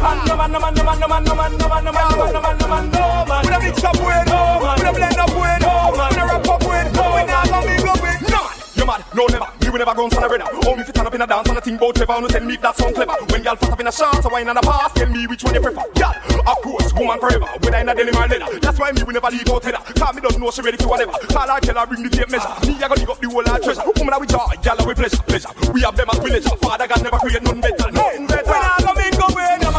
no man, no man, no man, no man, no man, no man, no man, no man, no man, no man, no man, mix up with, blend up with, up with, go mingle with, no. You mad? No never. Never go. Oh, turn up in a dance and a tell me that sound clever. When y'all up in a wine and a pass, tell me which one you prefer. Girl, of course, woman forever. Whether in a deli or. That's why me will never leave out header. Me don't know she ready for whatever. Call her, tell her, bring the tape measure. Me, I go dig up the whole of treasure. Woman, with joy, y'all with pleasure, pleasure. We have them as villager. Father God never create none better, none better. When I go mingle with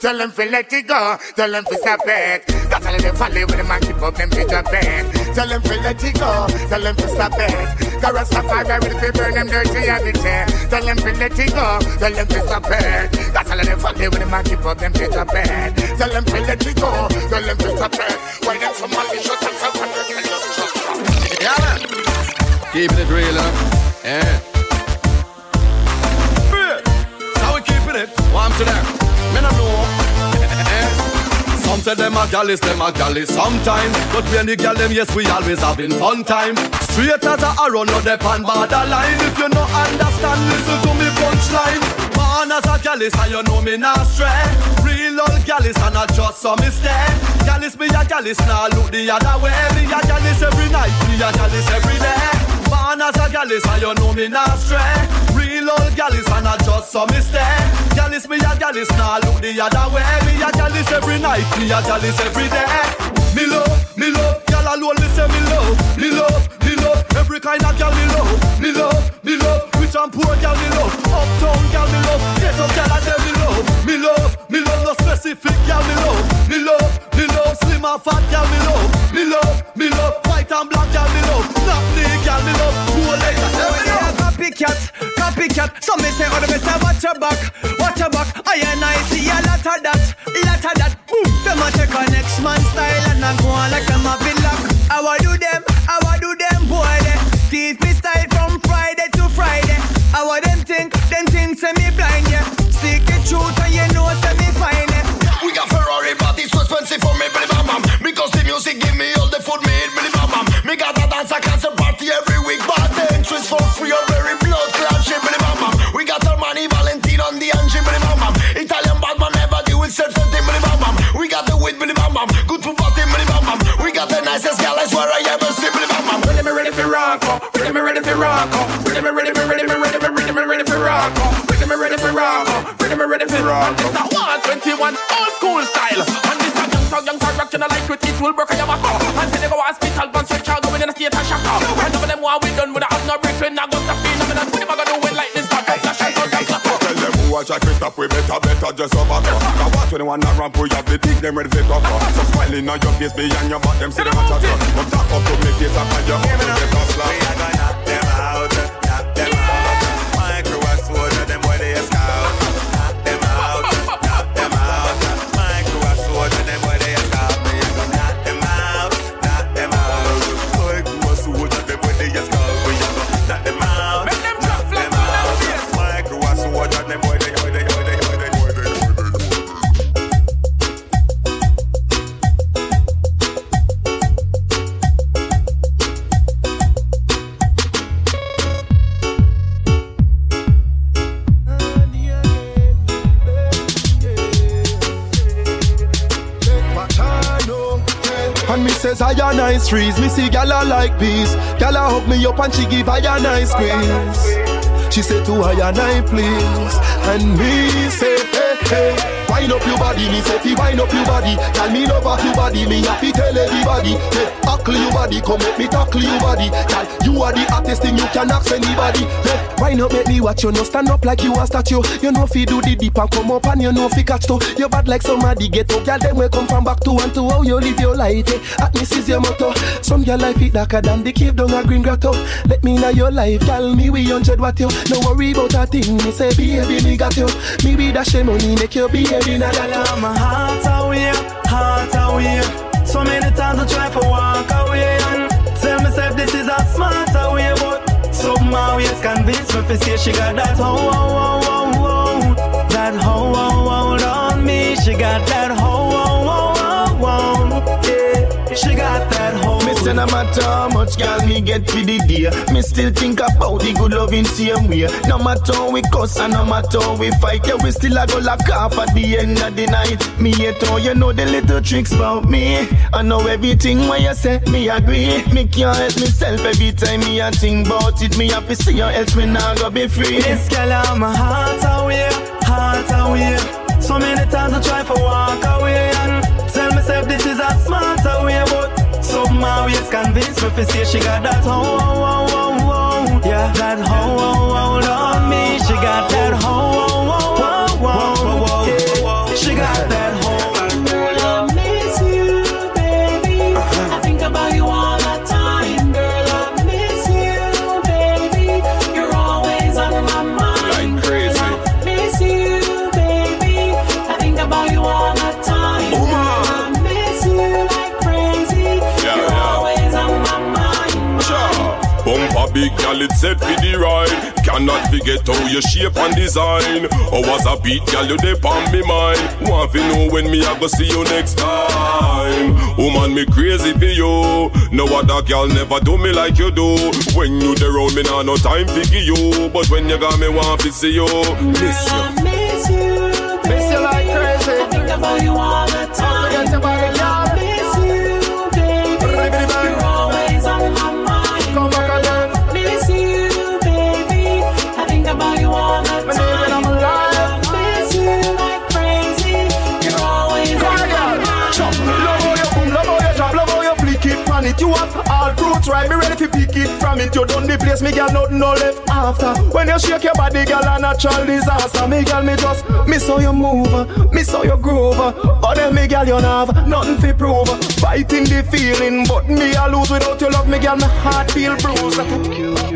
Tell them to let it go, tell them to stop it. That's all they follow with the man keep up them pitch up it. Tell them to let it go, tell them to stop it. Cause Rastafari will fi burn them dirty habits. Tell them to let it go, tell them to stop it. That's all they follow with the man keep up them pitch up it. Tell them to let it go, tell them to stop it. Why them so malicious and so hundred Yeah, man. Keeping it real, huh? Yeah. How we keeping it? Warm to them. Me no. Some say them a gallus, them a gallus sometime. But when the gal them, yes, we always having fun time. Straight as a arrow, not the pan borderline. If you no understand, listen to me punchline. Man as a gallus, and you know me not stray. Real old gallus, and not just some mistake. Gallus, me a gallus, now look the other way. Me a gallus every night, me a gallus every day. Man as a gallus, and you know me not stray. Real old gallus, and not just some mistake. Gallus, me a gallus, now look the other way. Me a gallus every night, me a gallus every day. Me love, me love, gal alone me say me love, me love, me love. Every kind of gal me love, me love, me love. Rich and poor gal me love, uptown gal me love, ghetto gal and me love, me love, me love. No specific gal me love, me love, me love. Slim and fat gal me love, me love, me love. White and black gal me love, not me gal me love. Who like copycat, copycat. Some me say, oh, the better watch your back, watch your back. I and I see a lot of that, lot of that. Boom. Them a take a next man style me ready for rock. It's a 121 old school style. And this a young young song, rock, you know like it, it will break your back. And say they go hospital, gun stretch out, going in a state of shock. And some of them want we done with a have no bricks, we not gonna stop being them. And what am I gonna do when like this? Start to flash and gun clap. Tell them who watch a stop we better, better just over Cause what 21 a ramp, we have the thing, them ready for cover So smiling on your face, behind your back, them see them watch a turn But talk up to me face, I find your up to better slap Nice trees. Me see gala like bees. Gala hug me up and she give I a nice squeeze. She say to I and please. And me say hey hey. Wind up your body, me say fi wind up your body. Tell me love off your body, me to tell everybody. Up tackle you body, come make me tackle you body. Girl, you are the hottest thing you can ask anybody. Yeah, why not make me watch you? No stand up like you a statue. You know fi do the deep and come up and you know fi catch too. You bad like somebody get up, girl. Them will come from back to and to how you live your life. Eh? At is your motto. Some your life it darker than the cave down a green grotto. Let me know your life, tell me we hundred what you. No worry about a thing. Me say baby me got you. Me be dash the money make you be a dinner. My heart oh away, heart oh away. So many times I try to walk away and tell myself this is a smarter oh way, but somehow it's convinced me to say she got that ho ho ho ho ho, that ho ho hold on me. She got that ho ho She got that ho. Me say no matter how much girl me get for the day. Me still think about the good loving same way. No matter how we cuss and no matter how we fight Yeah, we still a go lock off at the end of the night. Me hate how you know the little tricks about me. I know everything when you say, me agree. Me can't help myself every time me a think about it. Me have to see you else me not go be free. This girl on my heart away, heart away. So many times I try to walk away and tell myself this is a smarter way, somehow it's convinced me to say she got that ho ho ho ho ho, yeah, that ho ho hold on me. She got that ho ho ho ho ho ho. She got that gal, it set for the ride. Cannot forget how you shape and design. Oh, or was a beat gal, you dey on me mind. Want to know when me I go see you next time. Oh, Woman, me crazy for you. No other gal never do me like you do. When you dey round me, nah no time for you. But when you got me, want to see you. Miss you. I miss you, baby. Miss you like crazy. I think about you all the time. You done the place, me girl, nothing no left after. When you shake your body, girl, a natural disaster. Me girl, me just miss how you move, miss how you groove. But oh, then me girl, you have nothing to prove. Fighting the feeling, but me I lose without your love. Me girl, my heart feel bruised.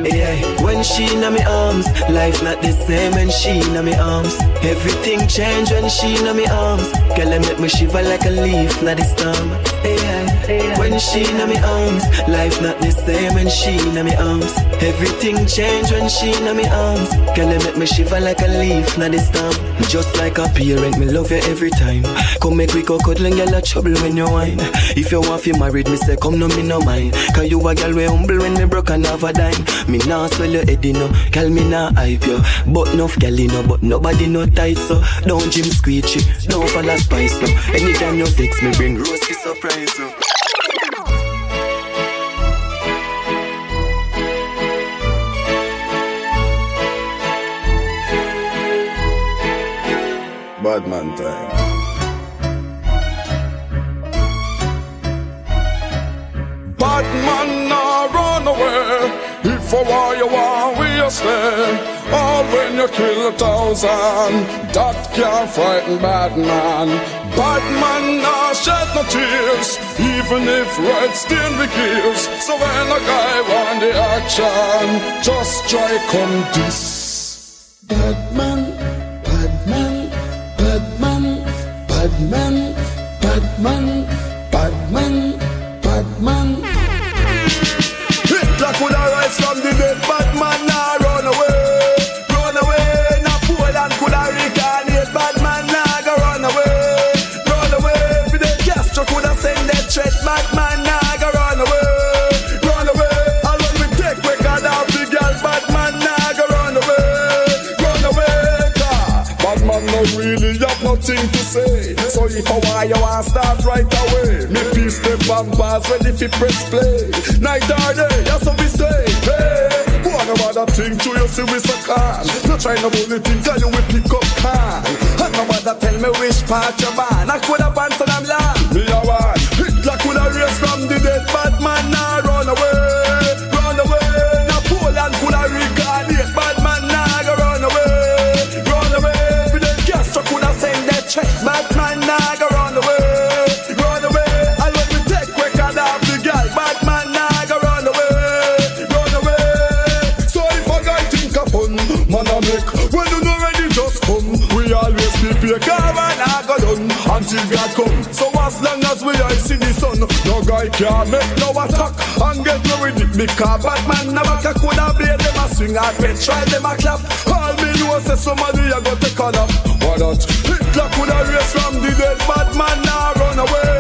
Yeah, when she in my arms, life not the same when she in my arms. Everything change when she in my arms. Girl, I make me shiver like a leaf, not the storm. Yeah, when she in my arms, life not the same when she in my arms. Everything change when she in me arms. Girl, I make me shiver like a leaf, not the storm. Just like a parent, me love you every time. Come make we go cuddling, girl, a trouble when you whine. If you want to married, me say come no me no mind. Cause you a girl we humble when me broke and have a dime. Me nah swell your head, you know. Me nah hype you. But enough girl, you know. But nobody no tight, so don't Jim squeegee. Don't fall a spice, no. Anytime you fix me, bring rose surprise you. Bad man time. Bad man nah run away. If I want you want we stay. All when you kill a thousand, that can't frighten bad man. Bad man nah shed no tears, even if red stain kills. So when a guy want the action, just try come this. Bad man, ready for why you want start right away. Me piece them bumpers ready for press play. Night or day, that's what we say. Hey, go on about that thing to you, see we so calm. No try no bully thing, tell you we pick up calm. And no matter tell me which part you ban. I could have I'm lamb. Me a one, hit like with a race from the dead bad man now. The car and I go done until God come. So as long as we I see the sun, no guy can make no attack and get me with it. Because Batman never can could have blade them a swing at me, try them a clap. All me know say somebody I got to call up. Why not? Hitler could have raised from the dead, Batman now run away.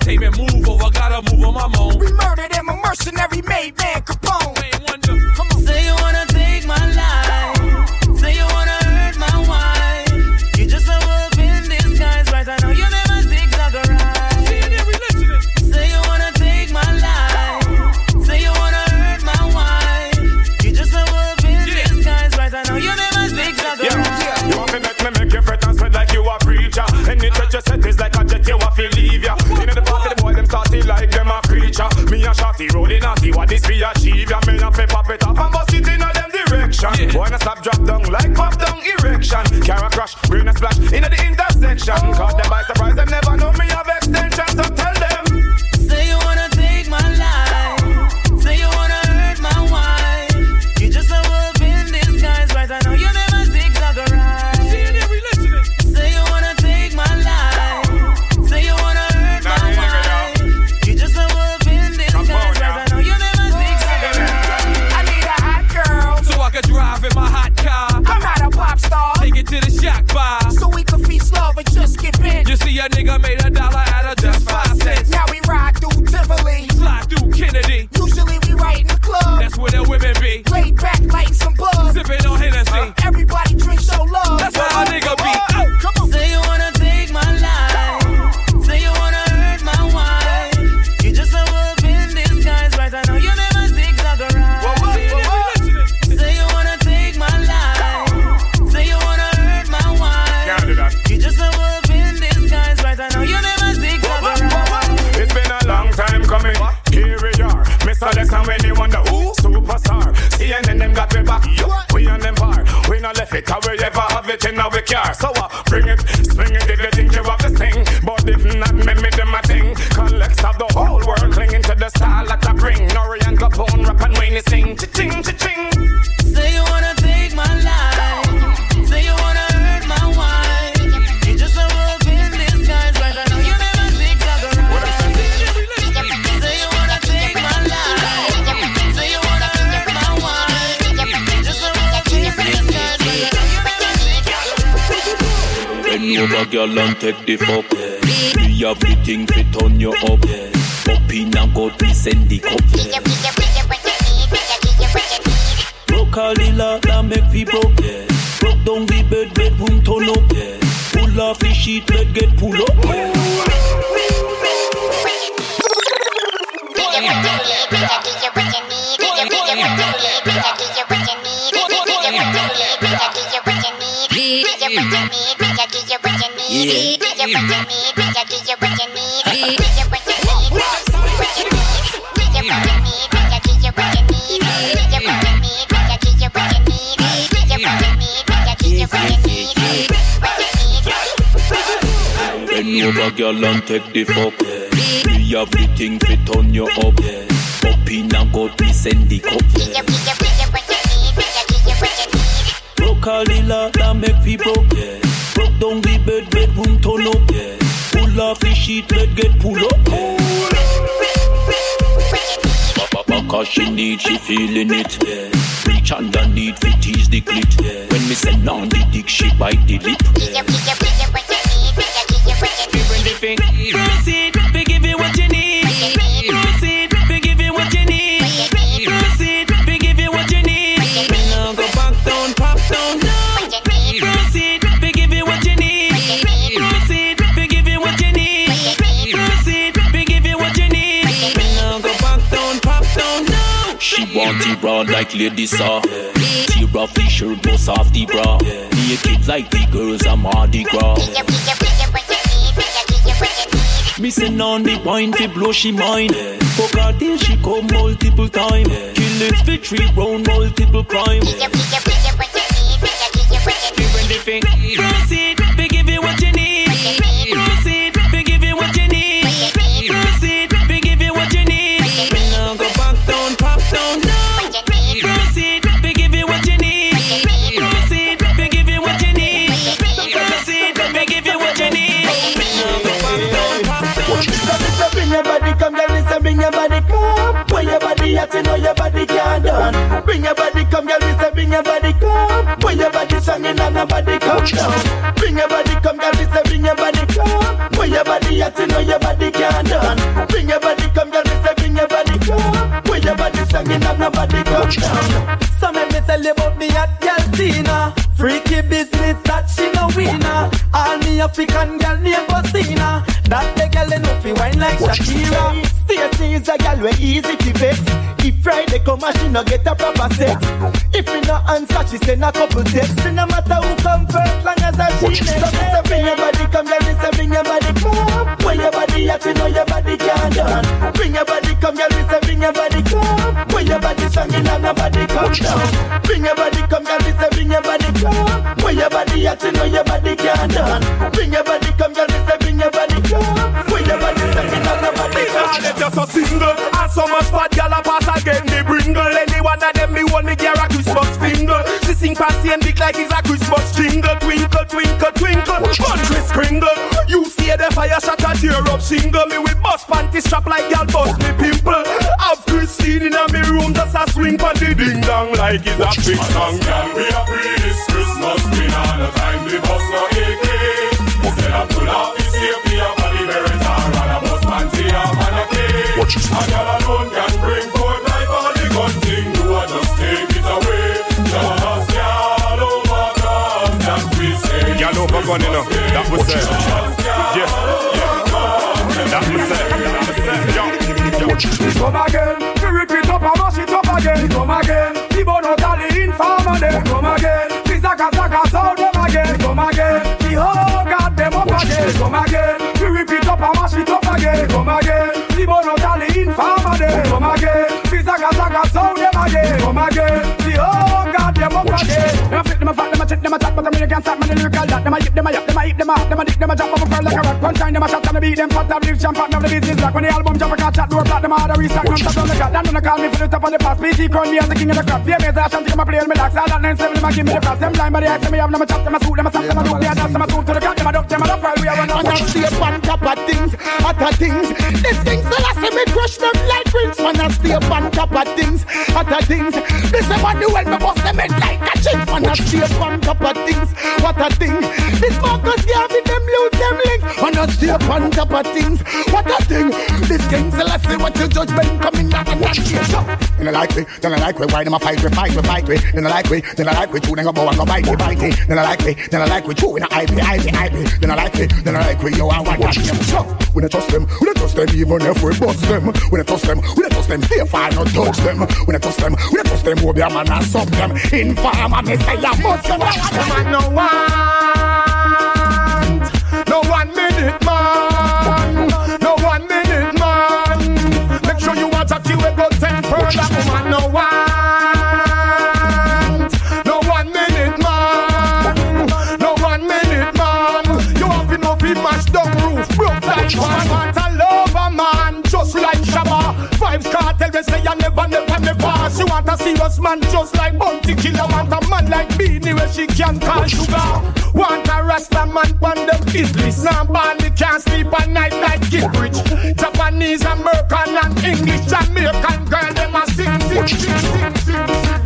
entertainment move. Oh, I gotta move on my the fuck. Everything fit on your up. Up in and go, send the. Over, girl, and take the fuck. Me have the thing to turn you up. Up in and got me send the cup. Broke all the lot and make fi broke. Broke down the bed, bedroom turn up. Pull off the sheet, bed get pull up. Cause she need, she feeling it. Reach underneath, fit tease the clit. When me send on the dick, she bite the lip. Bring the thing. Proceed, we give you what you need. Proceed, we give you what you need. Proceed, we give you what you need. We now go back down, pop down. No. Proceed, we give you what you need. Proceed, we give you what you need. Proceed, we give you what you need. We now go back down, pop down. No. She want it raw like lady saw. Tear off the shirt, bust off the bra. Naked like the girls I'm Mardi Gras. Missing on the point fi blow she mind Fuck her till she come multiple time Kill it for three round multiple crime the thing Proceed, your you know your body can't done. Bring your body come, girl, me say bring your body come. When your body strong and nobody come down. Bring your body come, girl, me say bring your body come. When your body hot, you know your body can't done. Bring your body come, girl, me say bring your body come. When your body strong and nobody come down. So let me tell you about me girl Tina. Freaky business that she no winner. All me African girl name Bosina. That the girl enough fi wine like Shakira. Stacy is a girl we easy to vex. If Friday come and she no get a proper sex. If me no answer, she send a couple texts. No matter who come first, long as I she next. So bring your body come, me say bring your body come. When your body hot, you know your body can't done. Bring your body come, me say bring your body come. When your body you know nobody come down. Bring your body come, me say bring your body come. When your body hot, you know your body can't done. Bring your body come, me say bring your body just so single. And so much fat gal a pass again the bringle. Any one of them me want me gear a Christmas fingle She sing fancy and big like it's a Christmas jingle. Twinkle, twinkle, twinkle. Country skringle You see the fire shot a tear up single Me with bust panty strap like gal bust me pimple. Have Christine in a me room just a swing pan the ding dong like it's a big song Gal we a pre this. A gal alone can bring forth life all the gun thing Do I just take it away Just gal over guns that we say Gal over gun, you know, that was it. Yeah, that was it. That. Yo, yo. Come again, we rip it up and mash it up again. Come again, the bono tally informer them. Come again, the zaka zaka sound them again. Come again, the whole god them up again. Come again, we rip it up and mash it up again. Come again, zaka a a fat, them a chip, them a chat, but them really can't stop me. The lyrical that them a yip, them a yap, them a hip, them a them a dick, them a jump up a pearl like a rock. Punchline them a shot, them a beat, them fat, them live champ, them the business black. When the album jump, I can't chat, door flat, them a hard a restock, non stop on the cat. Them gonna call me for the top of the pass. PT crown me as the king of the crop. Yeah, me as a shanty, come a play and me lax. All that nine seven, them a give me the props. Them blind by the eyes, them me have them a chop, them a scoot, them a stamp, them a dope, they a dance, them a scoot to the cat, them a duck, them a duck, while we are run on. Man, I stay on top of things, other things. These things that I say me crush them like rings. Man, I stay on top of things, other things. This is the well me bust them head like a chin. Man, I stay on top of things, what a thing. This Marcus Garvey them links. Man, I on top of things, what a thing. This King Selassie, what your judgment coming down and not here. So, Then I like me, then I like me. Why them a fight we, fight we, fight we. Then I like me, then I like we. Two them go bow and go bite me, bite me. Then I like me, then I like we. Two in a IP, IP, IP. Then I like me, then I like we. Yo, I want that. So, we don't trust them, we don't trust them even if we bust them. We don't trust them, we don't trust them. Stay far, not touch them. We don't trust them, we don't trust them. Who be a man and sub them. Inform and they say I must them. Man, no want, a serious man just like Bounty Killer. Want a man like Beenie where she can call sugar. Want a Rasta man on them kids list. Now Barney can't sleep at night like Gilbridge. Japanese, American and English, Jamaican girl, them a sing, sing, sing, sing, sing. sing.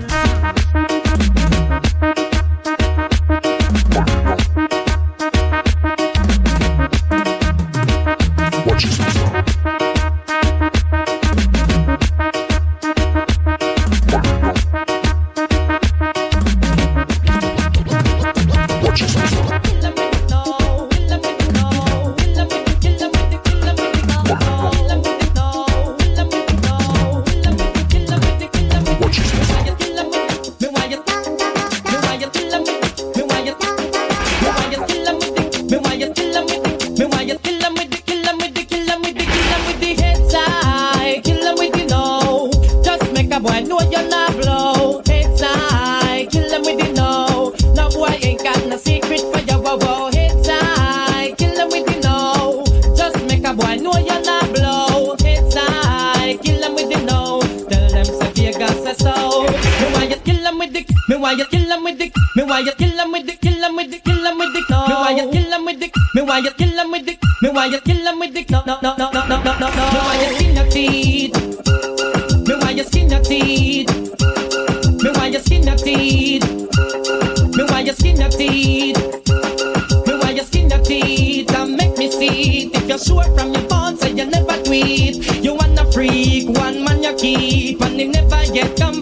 you skin your teeth and make me see it. If you're sure from your phone, say you never tweet. You wanna freak, one man you keep, and he never yet come.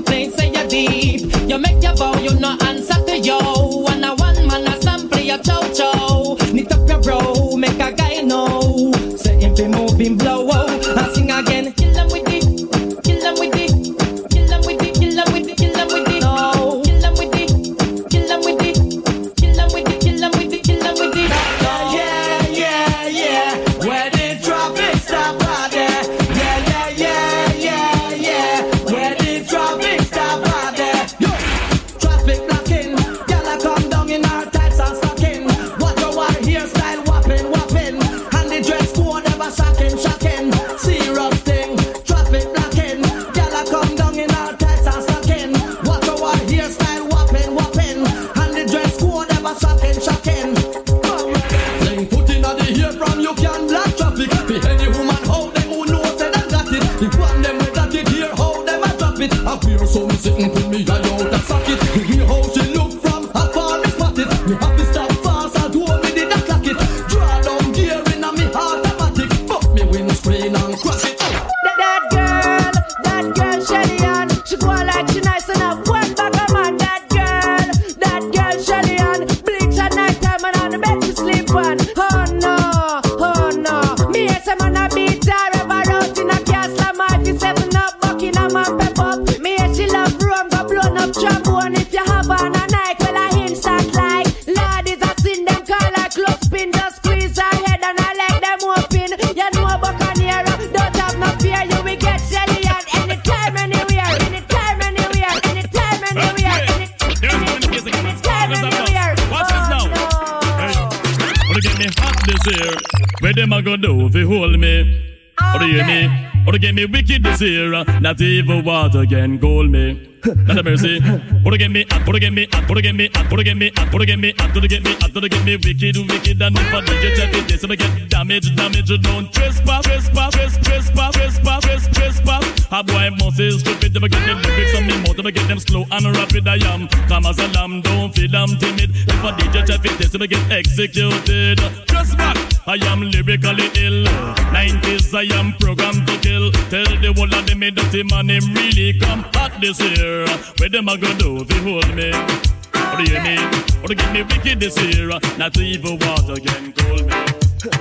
Or det me hot this year. Where them a go do if you hold me? Oh, they hear me? Or they get me wicked this year. Not even water can call me. Let have mercy. Put again me, and put again me, and put again me, and put again me, and put again me, and put again me, and put again me, wicked, wicked, and never did you check it. This and again, damage, damage, don't trespass, trespass, trespass, trespass, trespass, trespass. A boy must is stupid, them again, them lyrics on me, more them again, them slow and rapid I am. calm as a lamb, don't feel I'm timid. If I did you check it, this and again, executed. Trespass. I am lyrically ill. 90s, I am programmed to kill. Tell the world that they made that the man him really come hot this year year. Where them a go do if hold me? What do you mean? What do give me wicked this year? Not even water can cool me.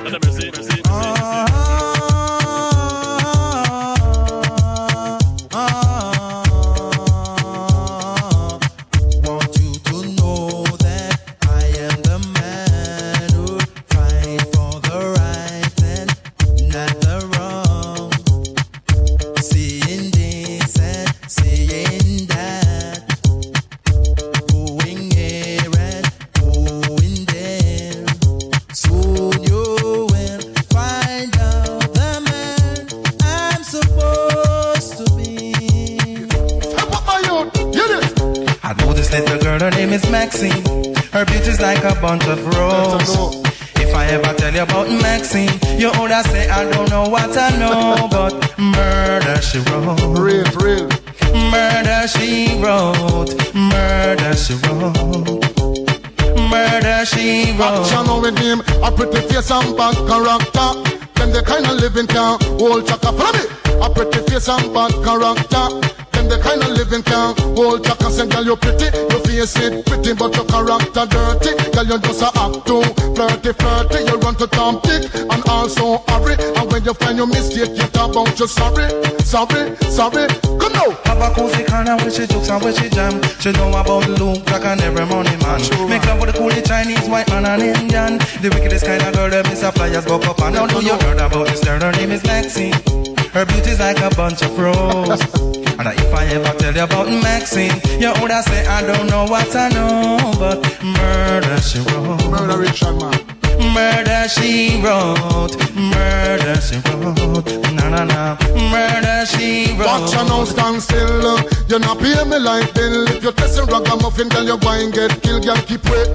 Let them see, see, see, see. Ah. And bad character. Them the kind of living can hold chaka. Follow me. A pretty face and bad character. Them the kind of living can hold chaka. Say, girl, you pretty, your face it pretty, but your character dirty. Girl, you just a act too flirty, flirty. You run to Tom Dick and also hurry. And when you find your mistake, you talk about you sorry, sorry, sorry. Come now. Have a cozy corner where she jokes and where she jam. She know about Luke like an every money man. Make love with a coolie Chinese, white man and Indian. The wickedest kind of girl that miss flyers buck up and now do you heard about this girl? Her name is Maxine. Her beauty's like a bunch of roses. and if I ever tell you about Maxine, you would say I don't know what I know, but murder she wrote. Murder Richard man. Murder she wrote, murder she wrote, na na na, murder she wrote. Watch and now stand still. uh, You not pay me like bill. If you test a ragamuffin, girl, you go and get killed, girl, keep wait.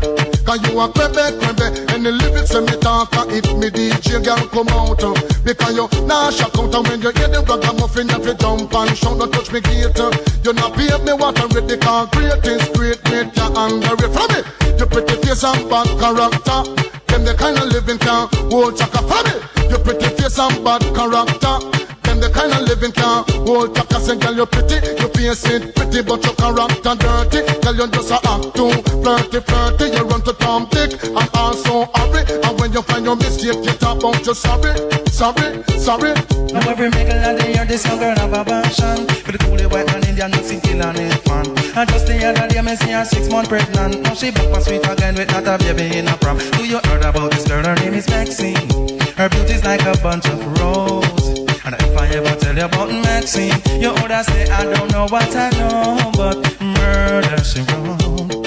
Cause you a crebe, crebe. And the lyrics when me talk, uh, it me DJ, girl, come out. uh, Because you nah shock out. And when you hear the ragamuffin, if you jump and shout, don't touch me gate. uh, You not pay me what I read, the concrete is great, make you angry. From me, you pretty face and bad character. Them the kind of living can hold chaka for me. You pretty face and bad character. Them the kind of living can hold chaka. Say, girl, you're pretty, you face it pretty, but your character dirty. Girl, you just a act too flirty, flirty. You run to Tom Dick and also hurry. And when you find your mistake, you talk about you sorry, sorry, sorry. Now every middle of the year, this young girl have a passion For the coolie white man Indian mixing kill and it fun And just the other day, me see her six month pregnant Now she back for sweet again with not a baby in a prom Do you heard about this girl? Her name is Maxine Her beauty's like a bunch of roses And if I ever tell you about Maxine You would say I don't know what I know But murder she wrote.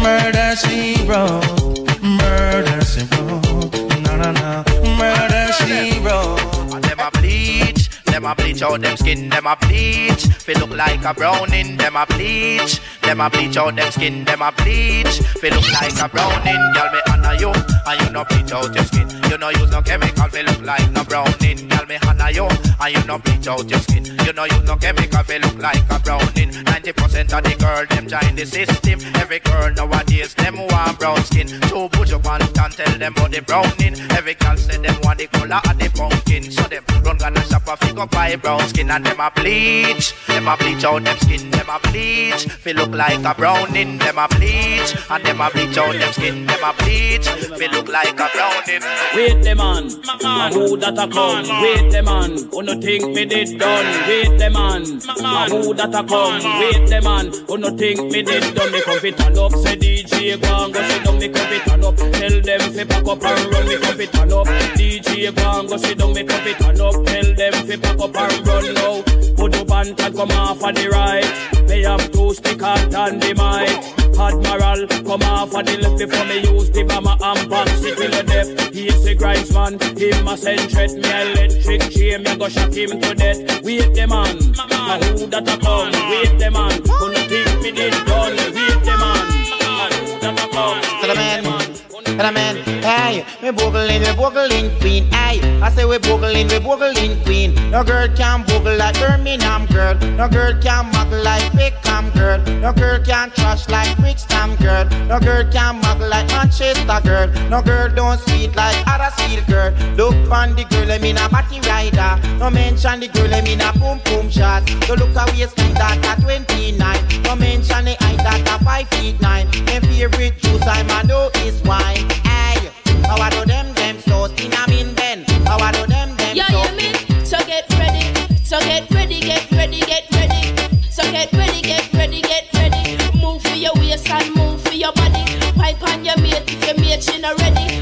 Murder she wrote. Murder she wrote. No, no, no Murder she wrote. Them a bleach, them a bleach out them skin, them a bleach. Feel look like a browning, them a bleach. Them a bleach out them skin, them a bleach. Feel look like a browning, girl me honor you, and you no bleach out your skin. You no use no chemical, feel look like no browning, girl me honor you, and you no bleach out your skin. You know you no chemical, feel look like a browning. Ninety percent of the girl them join the system. Every girl nowadays them want brown skin. Two push up and can tell them about the browning. Every girl say them want the color of the pumpkin. So them run gonna shop a figure buy brown skin and them a bleach. Them a bleach out them skin, them a bleach. Feel look like a browning, them a bleach. And them a bleach out them skin, them a bleach. Feel look like a browning. Wait the man, a who that a come? Wait the man, who no think me did done? Wait the man, a who that a come? Wait the man, who no think me did done? Me come fit turn up, say DJ go and go sit. Me come fit turn up, tell them fi pack up and run. Me come fit turn up, DJ go and go sit. Me come fit turn up, tell them fi pack up and run now. Put up and come off on the right. Me have two stick out and the mic. Admiral, come off on the left before me use the bomber and box it the death. He is the grinds man, him a send threat. Me electric chain, me go shock him to death. Wait the man, a who that a come? Wait the man, who no think me did done? Wait the man, a who that a come? To the man, to the man, hey, we boogling, we boogling queen, hey. I say we boogling, we boogling queen. No girl can boogle like Birmingham girl. No girl can muggle like Beckham girl. No girl can trash like Brixton girl. No girl can muggle like Manchester girl. No girl don't sweet like Huddersfield girl. Look on the girl, I mean a body rider. No mention the girl, I mean a boom boom shot. So look at waistline that at 29. No mention the height that a 5 feet 9. Them favorite juice I'm a know is wine. How do them them so in a mean Ben. How do them them Yeah, so. you mean? So get ready. So get ready, get ready, get ready. So get ready, get ready, get ready. Move for your waist and move for your body. Pipe on your mate if your mate she not ready.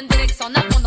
donne des leçons,